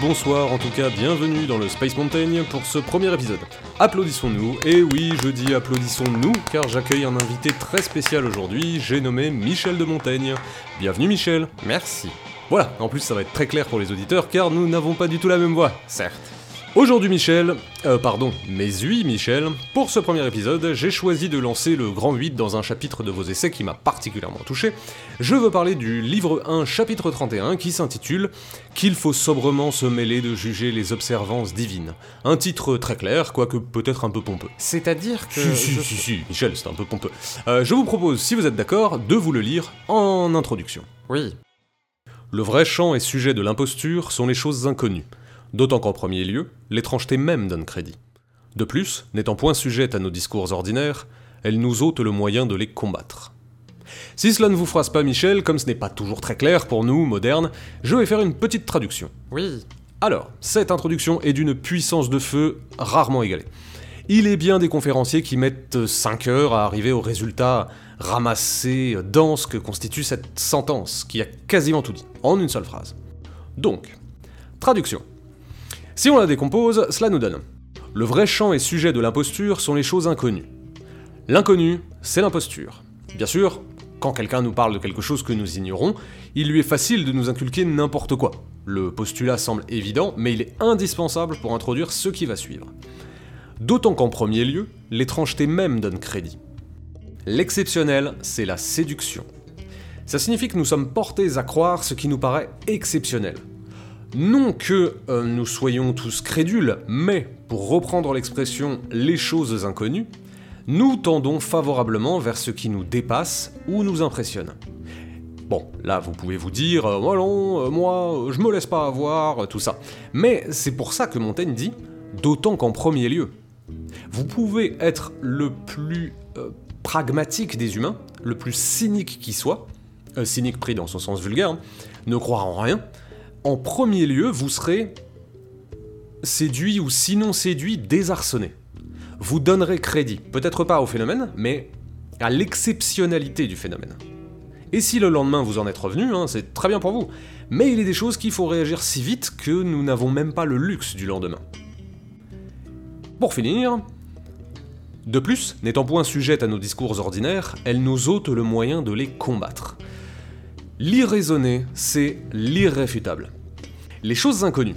bonsoir, en tout cas bienvenue dans le Space Mountain pour ce premier épisode. Applaudissons-nous, et oui je dis applaudissons-nous car j'accueille un invité très spécial aujourd'hui, j'ai nommé Michel de Montaigne. Bienvenue Michel. Merci. Voilà, en plus ça va être très clair pour les auditeurs car nous n'avons pas du tout la même voix. Certes. Aujourd'hui Michel, euh pardon, mais oui Michel, pour ce premier épisode, j'ai choisi de lancer le grand 8 dans un chapitre de vos essais qui m'a particulièrement touché. Je veux parler du livre 1 chapitre 31 qui s'intitule Qu'il faut sobrement se mêler de juger les observances divines. Un titre très clair, quoique peut-être un peu pompeux. C'est-à-dire que. Si, si, si, si, Michel, c'est un peu pompeux. Euh, je vous propose, si vous êtes d'accord, de vous le lire en introduction. Oui. Le vrai champ et sujet de l'imposture sont les choses inconnues, d'autant qu'en premier lieu, l'étrangeté même donne crédit. De plus, n'étant point sujette à nos discours ordinaires, elle nous ôte le moyen de les combattre. Si cela ne vous froisse pas, Michel, comme ce n'est pas toujours très clair pour nous, modernes, je vais faire une petite traduction. Oui. Alors, cette introduction est d'une puissance de feu rarement égalée. Il est bien des conférenciers qui mettent 5 heures à arriver au résultat ramassé, dense que constitue cette sentence, qui a quasiment tout dit, en une seule phrase. Donc, traduction. Si on la décompose, cela nous donne Le vrai champ et sujet de l'imposture sont les choses inconnues. L'inconnu, c'est l'imposture. Bien sûr, quand quelqu'un nous parle de quelque chose que nous ignorons, il lui est facile de nous inculquer n'importe quoi. Le postulat semble évident, mais il est indispensable pour introduire ce qui va suivre. D'autant qu'en premier lieu, l'étrangeté même donne crédit. L'exceptionnel, c'est la séduction. Ça signifie que nous sommes portés à croire ce qui nous paraît exceptionnel. Non que euh, nous soyons tous crédules, mais, pour reprendre l'expression les choses inconnues, nous tendons favorablement vers ce qui nous dépasse ou nous impressionne. Bon, là vous pouvez vous dire, euh, oh non, euh, moi, je me laisse pas avoir, tout ça. Mais c'est pour ça que Montaigne dit, d'autant qu'en premier lieu. Vous pouvez être le plus pragmatique des humains, le plus cynique qui soit, cynique pris dans son sens vulgaire, hein, ne croire en rien, en premier lieu, vous serez séduit ou sinon séduit, désarçonné. Vous donnerez crédit, peut-être pas au phénomène, mais à l'exceptionnalité du phénomène. Et si le lendemain vous en êtes revenu, hein, c'est très bien pour vous. Mais il est des choses qu'il faut réagir si vite que nous n'avons même pas le luxe du lendemain. Pour finir, de plus, n'étant point sujette à nos discours ordinaires, elle nous ôte le moyen de les combattre. L'irraisonné, c'est l'irréfutable. Les choses inconnues,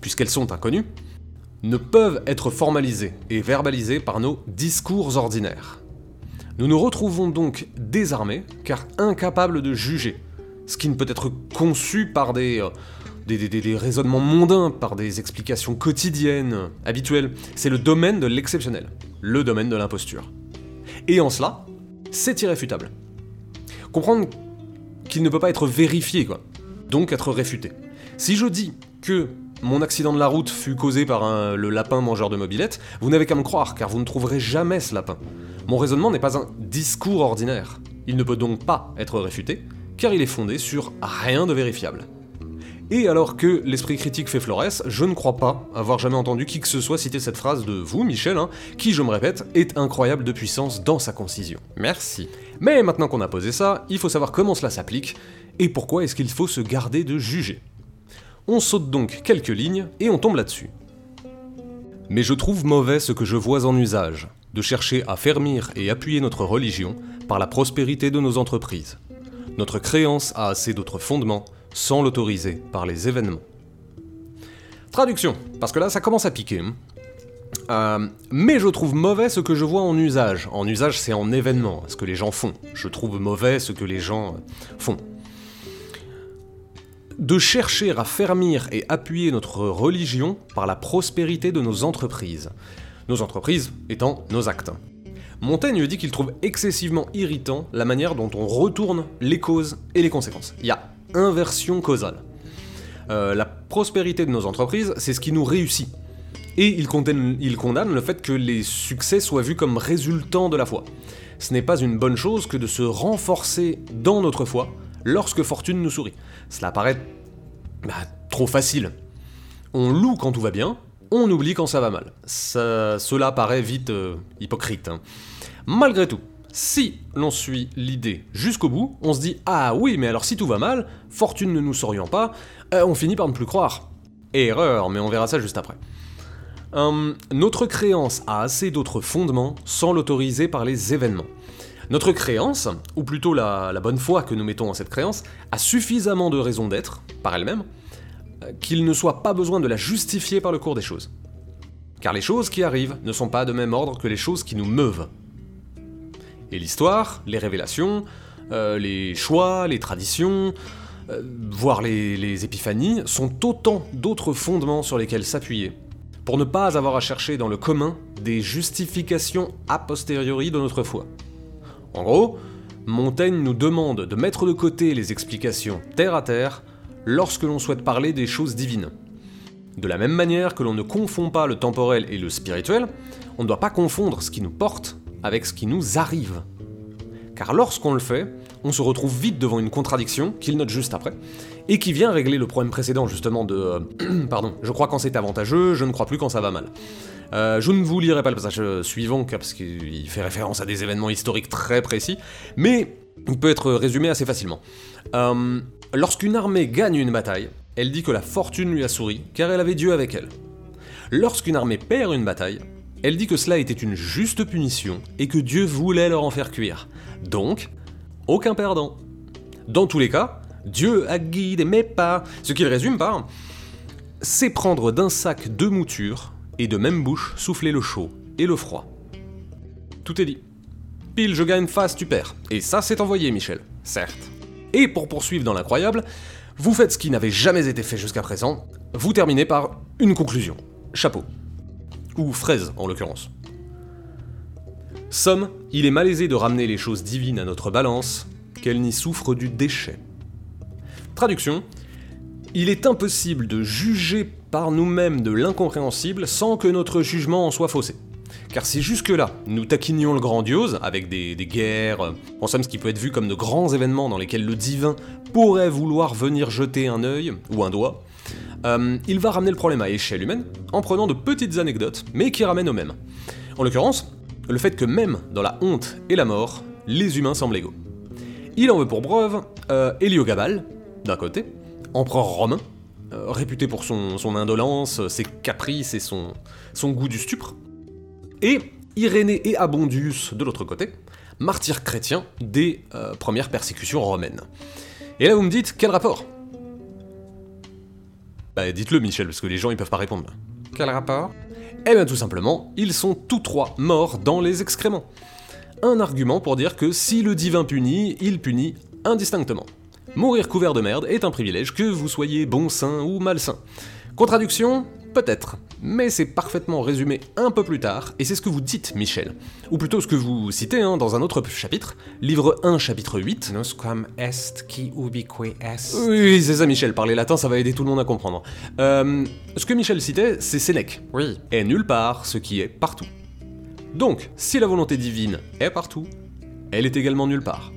puisqu'elles sont inconnues, ne peuvent être formalisées et verbalisées par nos discours ordinaires. Nous nous retrouvons donc désarmés, car incapables de juger, ce qui ne peut être conçu par des, euh, raisonnements mondains, par des explications quotidiennes, habituelles. C'est le domaine de l'exceptionnel, le domaine de l'imposture. Et en cela, c'est irréfutable. Comprendre qu'il ne peut pas être vérifié, quoi. Donc être réfuté. Si je dis que mon accident de la route fut causé par le lapin mangeur de mobilette, vous n'avez qu'à me croire, car vous ne trouverez jamais ce lapin. Mon raisonnement n'est pas un discours ordinaire. Il ne peut donc pas être réfuté, car il est fondé sur rien de vérifiable. Et alors que l'esprit critique fait florès, je ne crois pas avoir jamais entendu qui que ce soit citer cette phrase de vous, Michel, hein, qui, je me répète, est incroyable de puissance dans sa concision. Merci. Mais maintenant qu'on a posé ça, il faut savoir comment cela s'applique et pourquoi est-ce qu'il faut se garder de juger. On saute donc quelques lignes et on tombe là-dessus. Mais je trouve mauvais ce que je vois en usage, de chercher à fermir et appuyer notre religion par la prospérité de nos entreprises. Notre créance a assez d'autres fondements sans l'autoriser par les événements. Traduction, parce que là ça commence à piquer. hein. Euh, mais je trouve mauvais ce que je vois en usage. En usage, c'est en événement, ce que les gens font. Je trouve mauvais ce que les gens euh, font. De chercher à fermir et appuyer notre religion par la prospérité de nos entreprises. Nos entreprises étant nos actes. Montaigne dit qu'il trouve excessivement irritant la manière dont on retourne les causes et les conséquences. Inversion causale. Euh, la prospérité de nos entreprises, c'est ce qui nous réussit. Et il condamne, le fait que les succès soient vus comme résultant de la foi. Ce n'est pas une bonne chose que de se renforcer dans notre foi lorsque fortune nous sourit. Cela paraît bah, trop facile. On loue quand tout va bien, on oublie quand ça va mal. Cela paraît vite euh, hypocrite. hein. Malgré tout, Si l'on suit l'idée jusqu'au bout, on se dit Ah oui, mais alors si tout va mal, fortune ne nous saurions pas, euh, on finit par ne plus croire. Erreur, mais on verra ça juste après. Hum, notre créance a assez d'autres fondements sans l'autoriser par les événements. Notre créance, ou plutôt la, la, bonne foi que nous mettons en cette créance, a suffisamment de raisons d'être, par elle-même, euh, qu'il ne soit pas besoin de la justifier par le cours des choses. Car les choses qui arrivent ne sont pas de même ordre que les choses qui nous meuvent. Et l'histoire, les révélations, euh, les choix, les traditions, euh, voire les, les épiphanies, sont autant d'autres fondements sur lesquels s'appuyer, pour ne pas avoir à chercher dans le commun des justifications a posteriori de notre foi. En gros, Montaigne nous demande de mettre de côté les explications terre à terre lorsque l'on souhaite parler des choses divines. De la même manière que l'on ne confond pas le temporel et le spirituel, on ne doit pas confondre ce qui nous porte avec ce qui nous arrive. Car lorsqu'on le fait, on se retrouve vite devant une contradiction, qu'il note juste après, et qui vient régler le problème précédent justement de euh, pardon, je crois quand c'est avantageux, je ne crois plus quand ça va mal. Euh, je ne vous lirai pas le passage suivant parce qu'il fait référence à des événements historiques très précis, mais il peut être résumé assez facilement. Euh, lorsqu'une armée gagne une bataille, elle dit que la fortune lui a souri car elle avait Dieu avec elle. Lorsqu'une armée perd une bataille, elle dit que cela était une juste punition et que Dieu voulait leur en faire cuire. Donc, aucun perdant. Dans tous les cas, Dieu a guidé mes pas. Ce qu'il résume par c'est prendre d'un sac deux moutures et de même bouche souffler le chaud et le froid. Tout est dit. Pile, je gagne, face, tu perds. Et ça, c'est envoyé, Michel. Certes. Et pour poursuivre dans l'incroyable, vous faites ce qui n'avait jamais été fait jusqu'à présent, vous terminez par une conclusion. Chapeau. Ou fraise, en l'occurrence. Somme, il est malaisé de ramener les choses divines à notre balance, qu'elles n'y souffrent du déchet. Traduction, il est impossible de juger par nous-mêmes de l'incompréhensible sans que notre jugement en soit faussé. Car si jusque-là, nous taquinions le grandiose, avec des, guerres, en somme ce qui peut être vu comme de grands événements dans lesquels le divin pourrait vouloir venir jeter un œil ou un doigt, euh, il va ramener le problème à échelle humaine en prenant de petites anecdotes, mais qui ramènent au même. En l'occurrence, le fait que même dans la honte et la mort, les humains semblent égaux. Il en veut pour preuve euh, Héliogabal, d'un côté, empereur romain, euh, réputé pour son, indolence, ses caprices et son, goût du stupre, et Irénée et Abondius de l'autre côté, martyrs chrétiens des euh, premières persécutions romaines. Et là vous me dites, quel rapport? Bah dites-le Michel, parce que les gens ils peuvent pas répondre. Quel rapport? Eh bien tout simplement, ils sont tous trois morts dans les excréments. Un argument pour dire que si le divin punit, il punit indistinctement. Mourir couvert de merde est un privilège, que vous soyez bon saint ou malsain. Contradiction? Peut-être, mais c'est parfaitement résumé un peu plus tard, et c'est ce que vous dites, Michel. Ou plutôt ce que vous citez hein, dans un autre chapitre, livre 1, chapitre 8. Nosquam est qui ubique est. Oui, c'est ça, Michel, parler latin, ça va aider tout le monde à comprendre. Euh, ce que Michel citait, c'est Sénèque. Oui. Est nulle part ce qui est partout. Donc, si la volonté divine est partout, elle est également nulle part.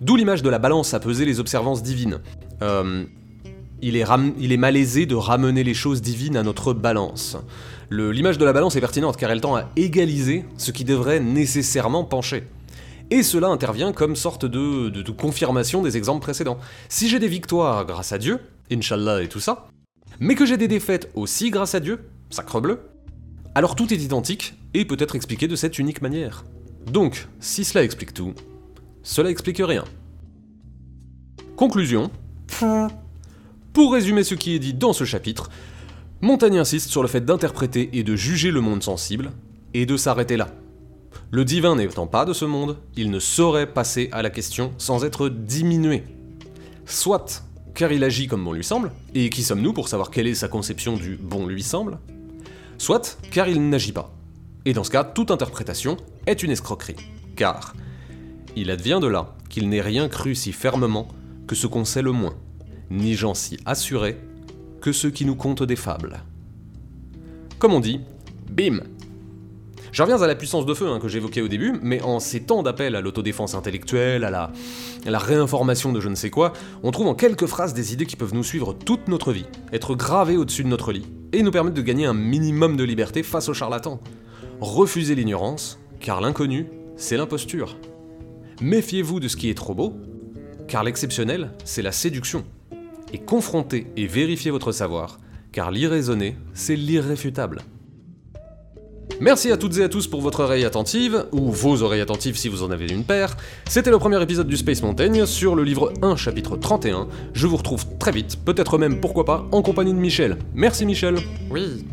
D'où l'image de la balance à peser les observances divines. Euh, il, est il est malaisé de ramener les choses divines à notre balance. L'image de la balance est pertinente car elle tend à égaliser ce qui devrait nécessairement pencher. Et cela intervient comme sorte de, de, confirmation des exemples précédents. Si j'ai des victoires grâce à Dieu, Inch'Allah et tout ça, mais que j'ai des défaites aussi grâce à Dieu, sacre bleu, alors tout est identique et peut être expliqué de cette unique manière. Donc, si cela explique tout, cela explique rien. Conclusion. Pour résumer ce qui est dit dans ce chapitre, Montaigne insiste sur le fait d'interpréter et de juger le monde sensible, et de s'arrêter là. Le divin n'étant pas de ce monde, il ne saurait passer à la question sans être diminué. Soit car il agit comme bon lui semble, et qui sommes-nous pour savoir quelle est sa conception du bon lui semble Soit car il n'agit pas. Et dans ce cas, toute interprétation est une escroquerie. Car il advient de là qu'il n'ait rien cru si fermement que ce qu'on sait le moins, ni gens si assurés que ceux qui nous content des fables. Comme on dit, bim Je reviens à la puissance de feu hein, que j'évoquais au début, mais en ces temps d'appel à l'autodéfense intellectuelle, à la, à la réinformation de je ne sais quoi, on trouve en quelques phrases des idées qui peuvent nous suivre toute notre vie, être gravées au-dessus de notre lit, et nous permettre de gagner un minimum de liberté face aux charlatans. Refuser l'ignorance, car l'inconnu c'est l'imposture. Méfiez-vous de ce qui est trop beau, car l'exceptionnel, c'est la séduction. Et confrontez et vérifiez votre savoir, car l'irraisonné, c'est l'irréfutable. Merci à toutes et à tous pour votre oreille attentive, ou vos oreilles attentives si vous en avez une paire. C'était le premier épisode du Space Mountain sur le livre 1 chapitre 31. Je vous retrouve très vite, peut-être même pourquoi pas, en compagnie de Michel. Merci Michel. Oui,